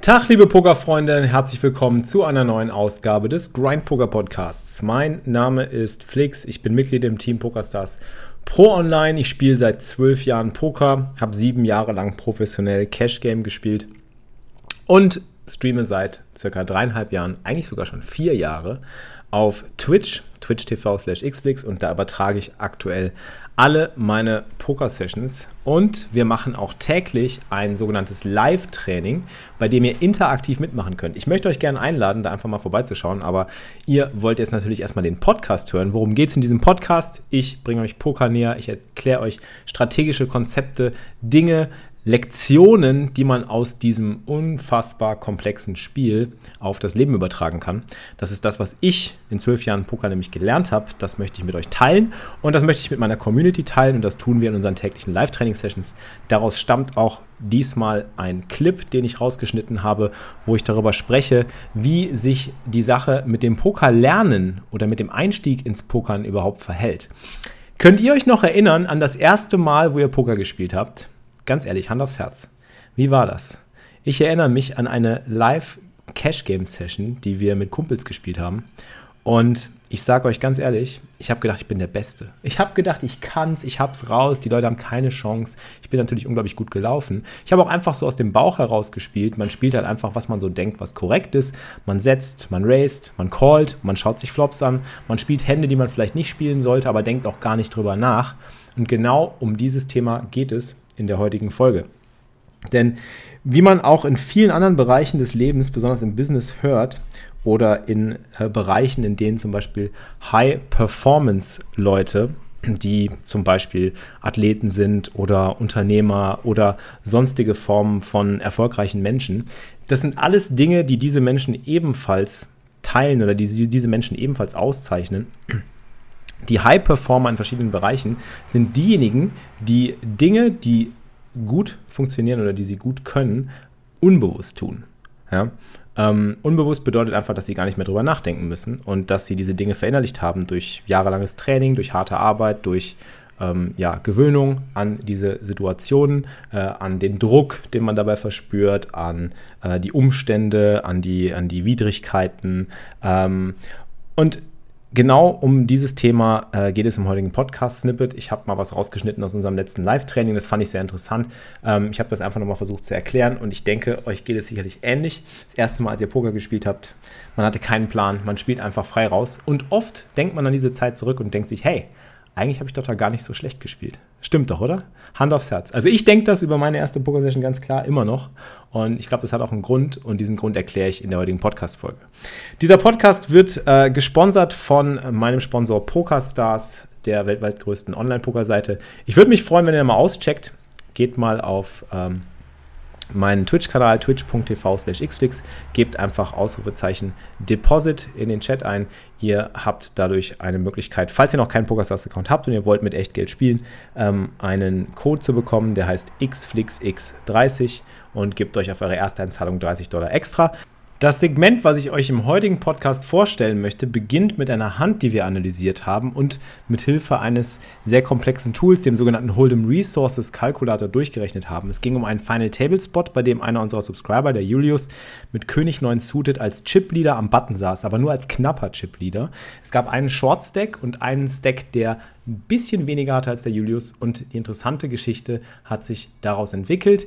Tag, liebe Pokerfreunde, herzlich willkommen zu einer neuen Ausgabe des Grind Poker Podcasts. Mein Name ist Flix, ich bin Mitglied im Team PokerStars Pro Online. Ich spiele seit zwölf Jahren Poker, habe sieben Jahre lang professionell Cash Game gespielt und streame seit circa dreieinhalb Jahren, eigentlich sogar schon vier Jahre, auf Twitch, twitch.tv slash xflix und da übertrage ich aktuell alle meine Poker-Sessions und wir machen auch täglich ein sogenanntes Live-Training, bei dem ihr interaktiv mitmachen könnt. Ich möchte euch gerne einladen, da einfach mal vorbeizuschauen, aber ihr wollt jetzt natürlich erstmal den Podcast hören. Worum geht es in diesem Podcast? Ich bringe euch Poker näher, ich erkläre euch strategische Konzepte, Dinge, Lektionen, die man aus diesem unfassbar komplexen Spiel auf das Leben übertragen kann. Das ist das, was ich in zwölf Jahren Poker nämlich gelernt habe. Das möchte ich mit euch teilen und das möchte ich mit meiner Community teilen und das tun wir in unseren täglichen Live-Training-Sessions. Daraus stammt auch diesmal ein Clip, den ich rausgeschnitten habe, wo ich darüber spreche, wie sich die Sache mit dem Poker lernen oder mit dem Einstieg ins Pokern überhaupt verhält. Könnt ihr euch noch erinnern an das erste Mal, wo ihr Poker gespielt habt? Ganz ehrlich, Hand aufs Herz. Wie war das? Ich erinnere mich an eine Live-Cash-Game-Session, die wir mit Kumpels gespielt haben. Und ich sage euch ganz ehrlich, ich habe gedacht, ich bin der Beste. Ich habe gedacht, ich kann's, ich hab's raus, die Leute haben keine Chance. Ich bin natürlich unglaublich gut gelaufen. Ich habe auch einfach so aus dem Bauch heraus gespielt. Man spielt halt einfach, was man so denkt, was korrekt ist. Man setzt, man raced, man callt, man schaut sich Flops an, man spielt Hände, die man vielleicht nicht spielen sollte, aber denkt auch gar nicht drüber nach. Und genau um dieses Thema geht es in der heutigen Folge. Denn wie man auch in vielen anderen Bereichen des Lebens, besonders im Business, hört oder in äh, Bereichen, in denen zum Beispiel High-Performance-Leute, die zum Beispiel Athleten sind oder Unternehmer oder sonstige Formen von erfolgreichen Menschen, das sind alles Dinge, die diese Menschen ebenfalls teilen oder die diese Menschen ebenfalls auszeichnen. Die High-Performer in verschiedenen Bereichen sind diejenigen, die Dinge, die gut funktionieren oder die sie gut können, unbewusst tun. Ja? Ähm, unbewusst bedeutet einfach, dass sie gar nicht mehr drüber nachdenken müssen und dass sie diese Dinge verinnerlicht haben durch jahrelanges Training, durch harte Arbeit, durch ähm, ja, Gewöhnung an diese Situationen, äh, an den Druck, den man dabei verspürt, an äh, die Umstände, an die, an die Widrigkeiten. Ähm, und Genau um dieses Thema äh, geht es im heutigen Podcast-Snippet. Ich habe mal was rausgeschnitten aus unserem letzten Live-Training. Das fand ich sehr interessant. Ähm, ich habe das einfach nochmal versucht zu erklären und ich denke, euch geht es sicherlich ähnlich. Das erste Mal, als ihr Poker gespielt habt, man hatte keinen Plan, man spielt einfach frei raus. Und oft denkt man an diese Zeit zurück und denkt sich, hey, eigentlich habe ich doch da gar nicht so schlecht gespielt. Stimmt doch, oder? Hand aufs Herz. Also ich denke das über meine erste Poker-Session ganz klar immer noch. Und ich glaube, das hat auch einen Grund und diesen Grund erkläre ich in der heutigen Podcast-Folge. Dieser Podcast wird äh, gesponsert von meinem Sponsor PokerStars, der weltweit größten Online-Poker-Seite. Ich würde mich freuen, wenn ihr mal auscheckt. Geht mal auf ähm, meinen Twitch-Kanal twitch.tv slash xflix. Gebt einfach Ausrufezeichen Deposit in den Chat ein. Ihr habt dadurch eine Möglichkeit, falls ihr noch keinen PokerStars-Account habt und ihr wollt mit Echtgeld spielen, ähm, einen Code zu bekommen, der heißt xflixx30 und gebt euch auf eure erste Einzahlung 30 Dollar extra. Das Segment, was ich euch im heutigen Podcast vorstellen möchte, beginnt mit einer Hand, die wir analysiert haben und mit Hilfe eines sehr komplexen Tools, dem sogenannten Hold'em Resources Calculator, durchgerechnet haben. Es ging um einen Final Table Spot, bei dem einer unserer Subscriber, der Julius, mit König 9 suited als Chip Leader am Button saß, aber nur als knapper Chip Leader. Es gab einen Short Stack und einen Stack, der ein bisschen weniger hatte als der Julius und die interessante Geschichte hat sich daraus entwickelt.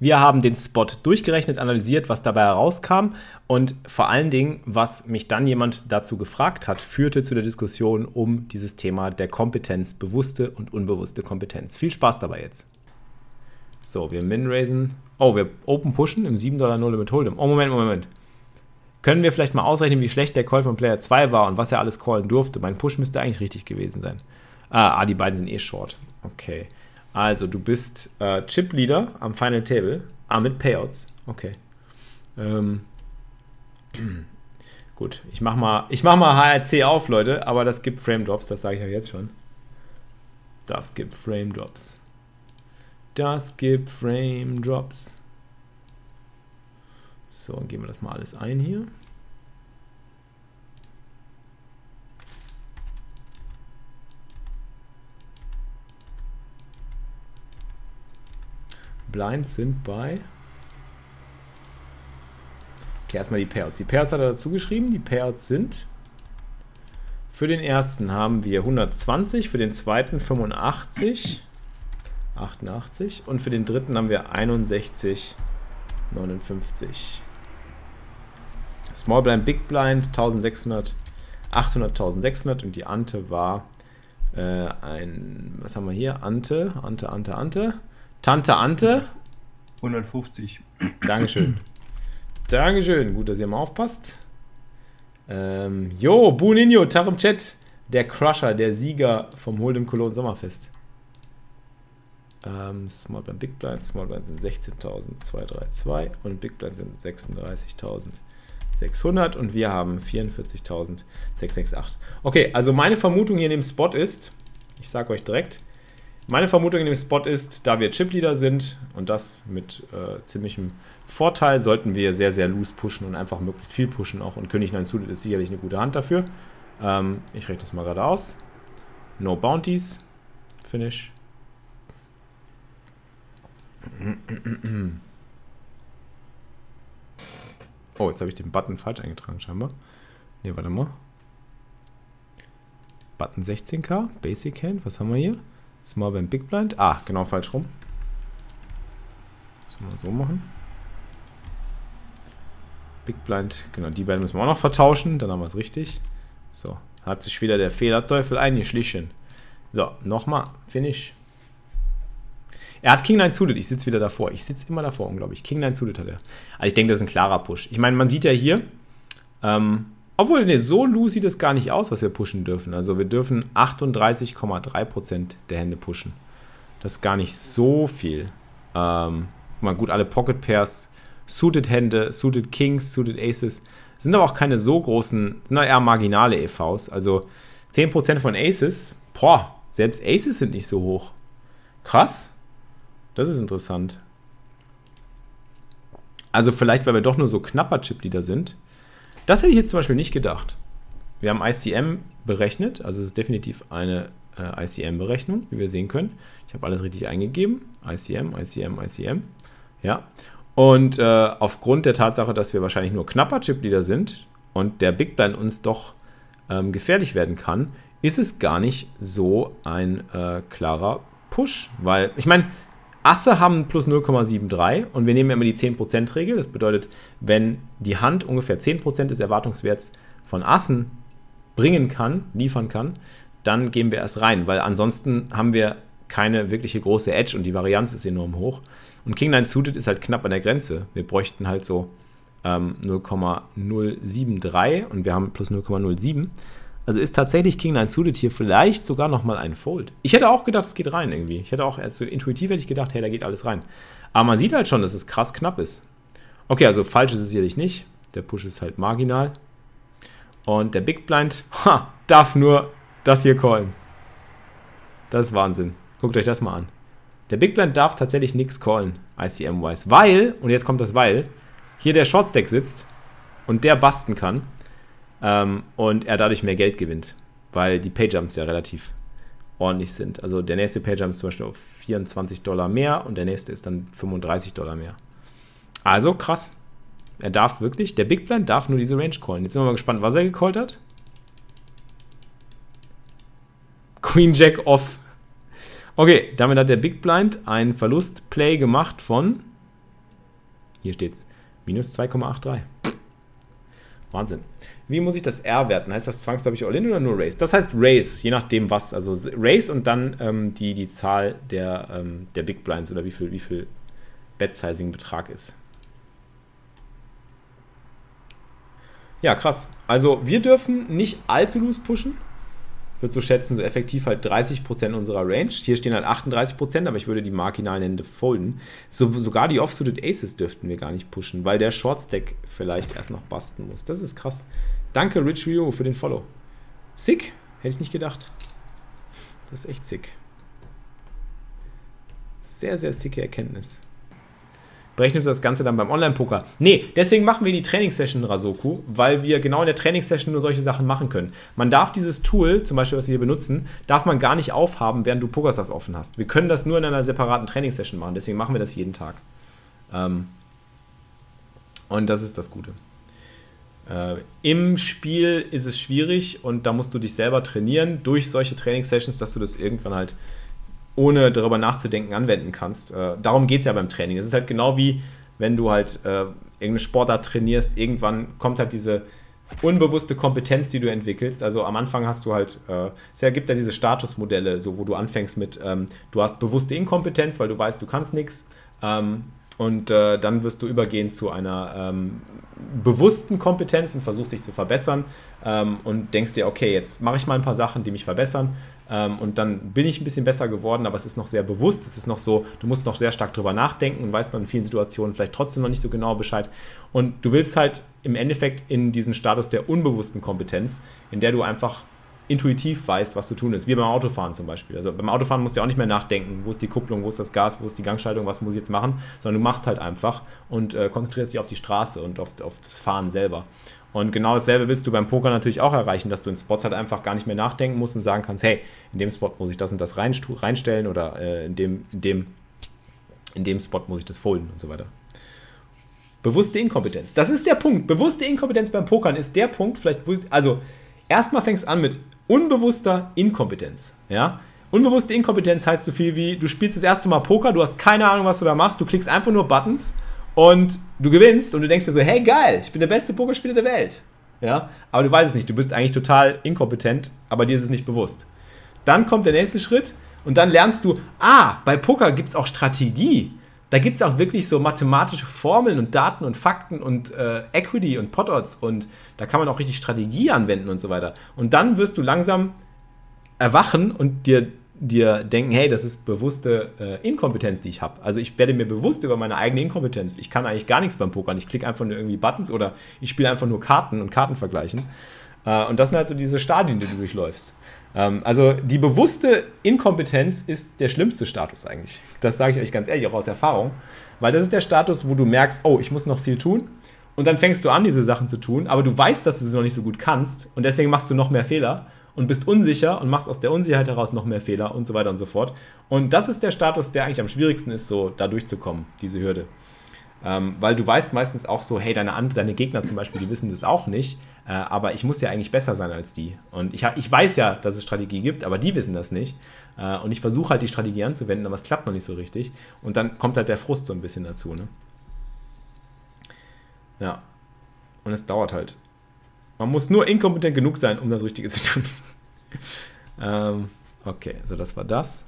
Wir haben den Spot durchgerechnet, analysiert, was dabei herauskam und vor allen Dingen, was mich dann jemand dazu gefragt hat, führte zu der Diskussion um dieses Thema der Kompetenz, bewusste und unbewusste Kompetenz. Viel Spaß dabei jetzt. So, wir min-raisen. Oh, wir open pushen im 7 Dollar Null mit Hold'em. Oh, Moment, Moment. Können wir vielleicht mal ausrechnen, wie schlecht der Call von Player 2 war und was er alles callen durfte? Mein Push müsste eigentlich richtig gewesen sein. Ah, ah die beiden sind eh short. Okay. Also, du bist äh, Chip-Leader am Final Table. Ah, mit Payouts. Okay. Ähm. Gut, ich mach mal, ich mach mal HRC auf, Leute, aber das gibt Frame Drops, das sage ich ja jetzt schon. Das gibt Frame Drops. Das gibt Frame Drops. So, dann geben wir das mal alles ein hier. Blinds sind bei. Okay, erstmal die Payouts. Die Payouts hat er dazu geschrieben. Die Payouts sind. Für den ersten haben wir 120, für den zweiten 85, 88 und für den dritten haben wir 61, 59. Small Blind, Big Blind 1600, 800, 1600 und die Ante war äh, ein, was haben wir hier? Ante, Ante, Ante, Ante. Tante Ante. 150. Dankeschön. Dankeschön. Gut, dass ihr mal aufpasst. Ähm, jo, Buninho, Tag im Chat. Der Crusher, der Sieger vom Hold'em Cologne Sommerfest. Ähm, Small Blind, Big Blind. Small Blind sind 16.232 und Big Blind sind 36.600 und wir haben 44.668. Okay, also meine Vermutung hier in dem Spot ist, ich sage euch direkt, meine Vermutung in dem Spot ist, da wir Chipleader sind und das mit äh, ziemlichem Vorteil, sollten wir sehr, sehr loose pushen und einfach möglichst viel pushen auch. Und König 9 Suited ist sicherlich eine gute Hand dafür. Ähm, ich rechne das mal gerade aus. No Bounties. Finish. Oh, jetzt habe ich den Button falsch eingetragen, scheinbar. Ne, warte mal. Button 16k, Basic Hand, was haben wir hier? Small Blind, Big Blind. Ah, genau falsch rum. Müssen wir so machen. Big Blind, genau, die beiden müssen wir auch noch vertauschen, dann haben wir es richtig. So, hat sich wieder der Fehlerteufel eingeschlichen. So, nochmal, Finish. Er hat King 9 suited, ich sitze wieder davor. Ich sitze immer davor, unglaublich. King 9 suited hat er. Also ich denke, das ist ein klarer Push. Ich meine, man sieht ja hier, ähm, obwohl, ne, so loose sieht es gar nicht aus, was wir pushen dürfen. Also wir dürfen 38,3% der Hände pushen. Das ist gar nicht so viel. Ähm, mal gut, alle Pocket Pairs, Suited Hände, Suited Kings, Suited Aces sind aber auch keine so großen, sind eher marginale EVs. Also 10% von Aces, boah, selbst Aces sind nicht so hoch. Krass. Das ist interessant. Also vielleicht, weil wir doch nur so knapper Chip-Leader sind, das hätte ich jetzt zum Beispiel nicht gedacht. Wir haben ICM berechnet, also es ist definitiv eine äh, ICM-Berechnung, wie wir sehen können. Ich habe alles richtig eingegeben. ICM, ICM, ICM. Ja. Und äh, aufgrund der Tatsache, dass wir wahrscheinlich nur knapper Chip-Leader sind und der Big Blind uns doch ähm, gefährlich werden kann, ist es gar nicht so ein äh, klarer Push. Weil, ich meine, Asse haben plus 0,73 und wir nehmen immer die 10%-Regel. Das bedeutet, wenn die Hand ungefähr 10% des Erwartungswerts von Assen bringen kann, liefern kann, dann gehen wir erst rein, weil ansonsten haben wir keine wirkliche große Edge und die Varianz ist enorm hoch. Und King 9 Suited ist halt knapp an der Grenze. Wir bräuchten halt so ähm, 0,073 und wir haben plus 0,07. Also ist tatsächlich King 9 Suited hier vielleicht sogar nochmal ein Fold. Ich hätte auch gedacht, es geht rein irgendwie. Ich hätte auch, also intuitiv hätte ich gedacht, hey, da geht alles rein. Aber man sieht halt schon, dass es krass knapp ist. Okay, also falsch ist es sicherlich nicht. Der Push ist halt marginal. Und der Big Blind ha, darf nur das hier callen. Das ist Wahnsinn. Guckt euch das mal an. Der Big Blind darf tatsächlich nichts callen, ICM-wise. Weil, und jetzt kommt das Weil, hier der Shortstack sitzt und der basten kann. Ähm, und er dadurch mehr Geld gewinnt, weil die Payjumps ja relativ ordentlich sind. Also der nächste Payjump ist zum Beispiel auf 24 Dollar mehr und der nächste ist dann 35 Dollar mehr. Also krass. Er darf wirklich, der Big Blind darf nur diese Range callen. Jetzt sind wir mal gespannt, was er gecallt hat. Queen Jack off. Okay, damit hat der Big Blind einen Verlust-Play gemacht von, hier steht's, minus 2,83. Wahnsinn. Wie muss ich das R werten? Heißt das zwangsläufig All-In oder nur Race? Das heißt Race, je nachdem was. Also Race und dann ähm, die, die Zahl der, ähm, der Big Blinds oder wie viel, wie viel Bet-Sizing-Betrag ist. Ja, krass. Also wir dürfen nicht allzu loose pushen. Würde so schätzen, so effektiv halt 30% unserer Range. Hier stehen halt 38%, aber ich würde die marginalen Hände folden. So, sogar die Offsuited Aces dürften wir gar nicht pushen, weil der Shortstack vielleicht erst noch basten muss. Das ist krass. Danke, Rich Rio, für den Follow. Sick, hätte ich nicht gedacht. Das ist echt sick. Sehr, sehr sicke Erkenntnis berechnen wir das Ganze dann beim Online-Poker. Nee, deswegen machen wir die Trainingssession Rasoku, weil wir genau in der Trainingssession nur solche Sachen machen können. Man darf dieses Tool, zum Beispiel, was wir hier benutzen, darf man gar nicht aufhaben, während du Pokerstars offen hast. Wir können das nur in einer separaten Trainingssession machen, deswegen machen wir das jeden Tag. Ähm und das ist das Gute. Äh, Im Spiel ist es schwierig und da musst du dich selber trainieren durch solche Trainingssessions, dass du das irgendwann halt ohne darüber nachzudenken anwenden kannst. Äh, darum geht es ja beim Training. Es ist halt genau wie, wenn du halt äh, irgendeine Sportart trainierst, irgendwann kommt halt diese unbewusste Kompetenz, die du entwickelst. Also am Anfang hast du halt, äh, es gibt ja diese Statusmodelle, so wo du anfängst mit, ähm, du hast bewusste Inkompetenz, weil du weißt, du kannst nichts. Ähm, und äh, dann wirst du übergehen zu einer ähm, bewussten Kompetenz und versuchst dich zu verbessern ähm, und denkst dir, okay, jetzt mache ich mal ein paar Sachen, die mich verbessern ähm, und dann bin ich ein bisschen besser geworden, aber es ist noch sehr bewusst. Es ist noch so, du musst noch sehr stark drüber nachdenken und weißt dann in vielen Situationen vielleicht trotzdem noch nicht so genau Bescheid. Und du willst halt im Endeffekt in diesen Status der unbewussten Kompetenz, in der du einfach intuitiv weißt, was zu tun ist. Wie beim Autofahren zum Beispiel. Also beim Autofahren musst du auch nicht mehr nachdenken, wo ist die Kupplung, wo ist das Gas, wo ist die Gangschaltung, was muss ich jetzt machen, sondern du machst halt einfach und äh, konzentrierst dich auf die Straße und auf, auf das Fahren selber. Und genau dasselbe willst du beim Poker natürlich auch erreichen, dass du in Spots halt einfach gar nicht mehr nachdenken musst und sagen kannst, hey, in dem Spot muss ich das und das reinstellen oder äh, in, dem, in, dem, in dem Spot muss ich das folden und so weiter. Bewusste Inkompetenz. Das ist der Punkt. Bewusste Inkompetenz beim Pokern ist der Punkt, vielleicht, also erstmal fängst du an mit unbewusster Inkompetenz. Ja? Unbewusste Inkompetenz heißt so viel wie, du spielst das erste Mal Poker, du hast keine Ahnung, was du da machst, du klickst einfach nur Buttons und du gewinnst und du denkst dir so, hey geil, ich bin der beste Pokerspieler der Welt. Ja, aber du weißt es nicht, du bist eigentlich total inkompetent, aber dir ist es nicht bewusst. Dann kommt der nächste Schritt und dann lernst du, ah, bei Poker gibt es auch Strategie. Da gibt es auch wirklich so mathematische Formeln und Daten und Fakten und äh, Equity und Pot-Odds und da kann man auch richtig Strategie anwenden und so weiter. Und dann wirst du langsam erwachen und dir dir denken, hey, das ist bewusste äh, Inkompetenz, die ich habe. Also ich werde mir bewusst über meine eigene Inkompetenz. Ich kann eigentlich gar nichts beim Pokern. Ich klicke einfach nur irgendwie Buttons oder ich spiele einfach nur Karten und Karten vergleichen. Äh, und das sind halt so diese Stadien, die du durchläufst. Ähm, also die bewusste Inkompetenz ist der schlimmste Status eigentlich. Das sage ich euch ganz ehrlich, auch aus Erfahrung. Weil das ist der Status, wo du merkst, oh, ich muss noch viel tun. Und dann fängst du an, diese Sachen zu tun, aber du weißt, dass du sie noch nicht so gut kannst und deswegen machst du noch mehr Fehler und bist unsicher und machst aus der Unsicherheit heraus noch mehr Fehler und so weiter und so fort. Und das ist der Status, der eigentlich am schwierigsten ist, so da durchzukommen, diese Hürde. Ähm, weil du weißt meistens auch so, hey, deine, deine Gegner zum Beispiel, die wissen das auch nicht, äh, aber ich muss ja eigentlich besser sein als die. Und ich, ich weiß ja, dass es Strategie gibt, aber die wissen das nicht. Äh, und ich versuche halt die Strategie anzuwenden, aber es klappt noch nicht so richtig. Und dann kommt halt der Frust so ein bisschen dazu. Ne? Ja. Und es dauert halt. Man muss nur inkompetent genug sein, um das Richtige zu tun. ähm, okay, so das war das.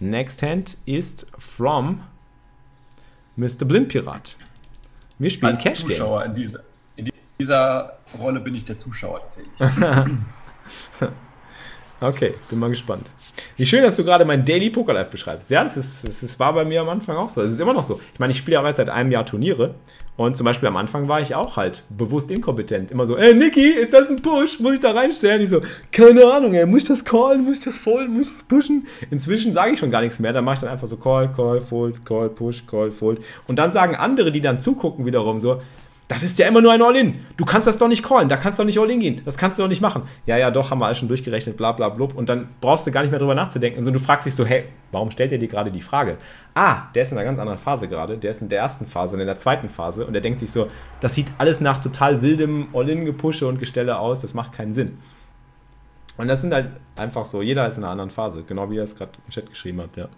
Next Hand ist from Mr. Blindpirat. Wir spielen Als Cash Zuschauer in dieser, in dieser Rolle bin ich der Zuschauer tatsächlich. okay, bin mal gespannt. Wie schön, dass du gerade mein Daily Poker Life beschreibst. Ja, das, ist, das, das war bei mir am Anfang auch so. Es ist immer noch so. Ich meine, ich spiele ja bereits seit einem Jahr Turniere und zum Beispiel am Anfang war ich auch halt bewusst inkompetent. Immer so, ey Niki, ist das ein Push? Muss ich da reinstellen? Ich so, keine Ahnung, ey, muss ich das callen? Muss ich das folden? Muss ich das pushen? Inzwischen sage ich schon gar nichts mehr. Dann mache ich dann einfach so Call, Call, Fold, Call, Push, Call, Fold. Und dann sagen andere, die dann zugucken, wiederum so, das ist ja immer nur ein All-In. Du kannst das doch nicht callen, da kannst du doch nicht All-In gehen. Das kannst du doch nicht machen. Ja, ja, doch, haben wir alles schon durchgerechnet, bla bla blub. Und dann brauchst du gar nicht mehr drüber nachzudenken. Und so, du fragst dich so, hey, warum stellt er dir gerade die Frage? Ah, der ist in einer ganz anderen Phase gerade. Der ist in der ersten Phase und in der zweiten Phase. Und er denkt sich so, das sieht alles nach total wildem All-In-Gepusche und Gestelle aus. Das macht keinen Sinn. Und das sind halt einfach so, jeder ist in einer anderen Phase. Genau wie er es gerade im Chat geschrieben hat, ja.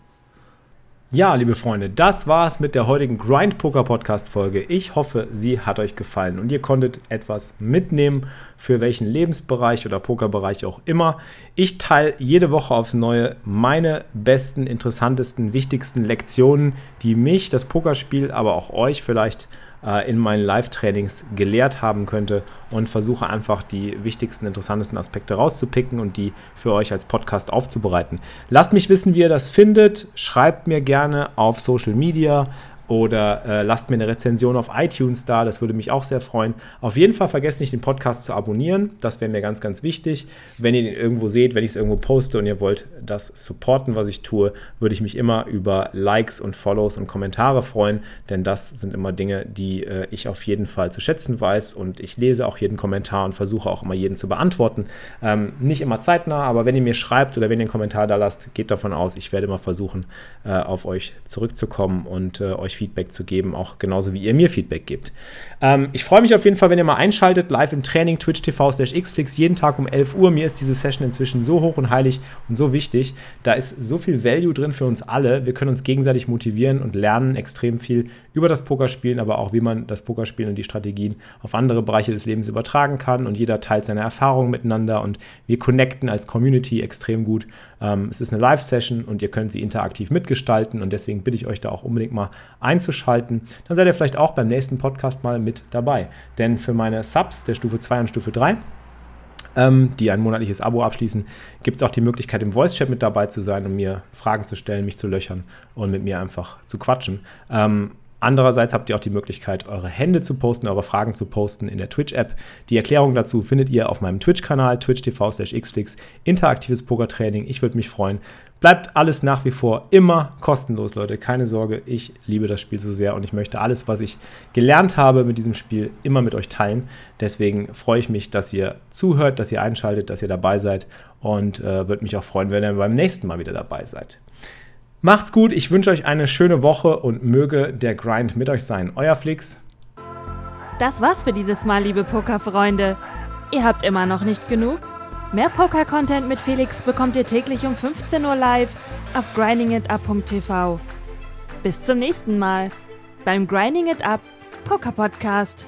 Ja, liebe Freunde, das war's mit der heutigen Grind Poker Podcast Folge. Ich hoffe, sie hat euch gefallen und ihr konntet etwas mitnehmen, für welchen Lebensbereich oder Pokerbereich auch immer. Ich teile jede Woche aufs Neue meine besten, interessantesten, wichtigsten Lektionen, die mich, das Pokerspiel, aber auch euch vielleicht äh, in meinen Live-Trainings gelehrt haben könnte und versuche einfach die wichtigsten, interessantesten Aspekte rauszupicken und die für euch als Podcast aufzubereiten. Lasst mich wissen, wie ihr das findet. Schreibt mir gerne auf Social Media oder äh, lasst mir eine Rezension auf iTunes da, das würde mich auch sehr freuen. Auf jeden Fall vergesst nicht, den Podcast zu abonnieren, das wäre mir ganz, ganz wichtig. Wenn ihr den irgendwo seht, wenn ich es irgendwo poste und ihr wollt das supporten, was ich tue, würde ich mich immer über Likes und Follows und Kommentare freuen, denn das sind immer Dinge, die äh, ich auf jeden Fall zu schätzen weiß und ich lese auch jeden Kommentar und versuche auch immer jeden zu beantworten. Ähm, nicht immer zeitnah, aber wenn ihr mir schreibt oder wenn ihr einen Kommentar da lasst, geht davon aus, ich werde immer versuchen, äh, auf euch zurückzukommen und äh, euch euch Feedback zu geben, auch genauso wie ihr mir Feedback gebt. Ähm, ich freue mich auf jeden Fall, wenn ihr mal einschaltet, live im Training, Twitch TV slash Xflix, jeden Tag um 11 Uhr. Mir ist diese Session inzwischen so hoch und heilig und so wichtig. Da ist so viel Value drin für uns alle. Wir können uns gegenseitig motivieren und lernen extrem viel über das Pokerspielen, aber auch wie man das Pokerspielen und die Strategien auf andere Bereiche des Lebens übertragen kann. Und jeder teilt seine Erfahrungen miteinander und wir connecten als Community extrem gut. Ähm, es ist eine Live-Session und ihr könnt sie interaktiv mitgestalten und deswegen bitte ich euch da auch unbedingt mal einzuschalten. Dann seid ihr vielleicht auch beim nächsten Podcast mal mit dabei. Denn für meine Subs der Stufe 2 und Stufe 3 ähm, die ein monatliches Abo abschließen, gibt es auch die Möglichkeit, im Voice-Chat mit dabei zu sein, um mir Fragen zu stellen, mich zu löchern und mit mir einfach zu quatschen. Ähm, Andererseits habt ihr auch die Möglichkeit, eure Hände zu posten, eure Fragen zu posten in der Twitch-App. Die Erklärung dazu findet ihr auf meinem Twitch-Kanal, twitch.tv xflix, interaktives Pokertraining. Ich würde mich freuen. Bleibt alles nach wie vor immer kostenlos, Leute. Keine Sorge, ich liebe das Spiel so sehr und ich möchte alles, was ich gelernt habe mit diesem Spiel, immer mit euch teilen. Deswegen freue ich mich, dass ihr zuhört, dass ihr einschaltet, dass ihr dabei seid und äh, würde mich auch freuen, wenn ihr beim nächsten Mal wieder dabei seid. Macht's gut, ich wünsche euch eine schöne Woche und möge der Grind mit euch sein. Euer Flix. Das war's für dieses Mal, liebe Pokerfreunde. Ihr habt immer noch nicht genug? Mehr Poker-Content mit Felix bekommt ihr täglich um 15 Uhr live auf grindingitup.tv. Bis zum nächsten Mal beim Grinding It Up Poker Podcast.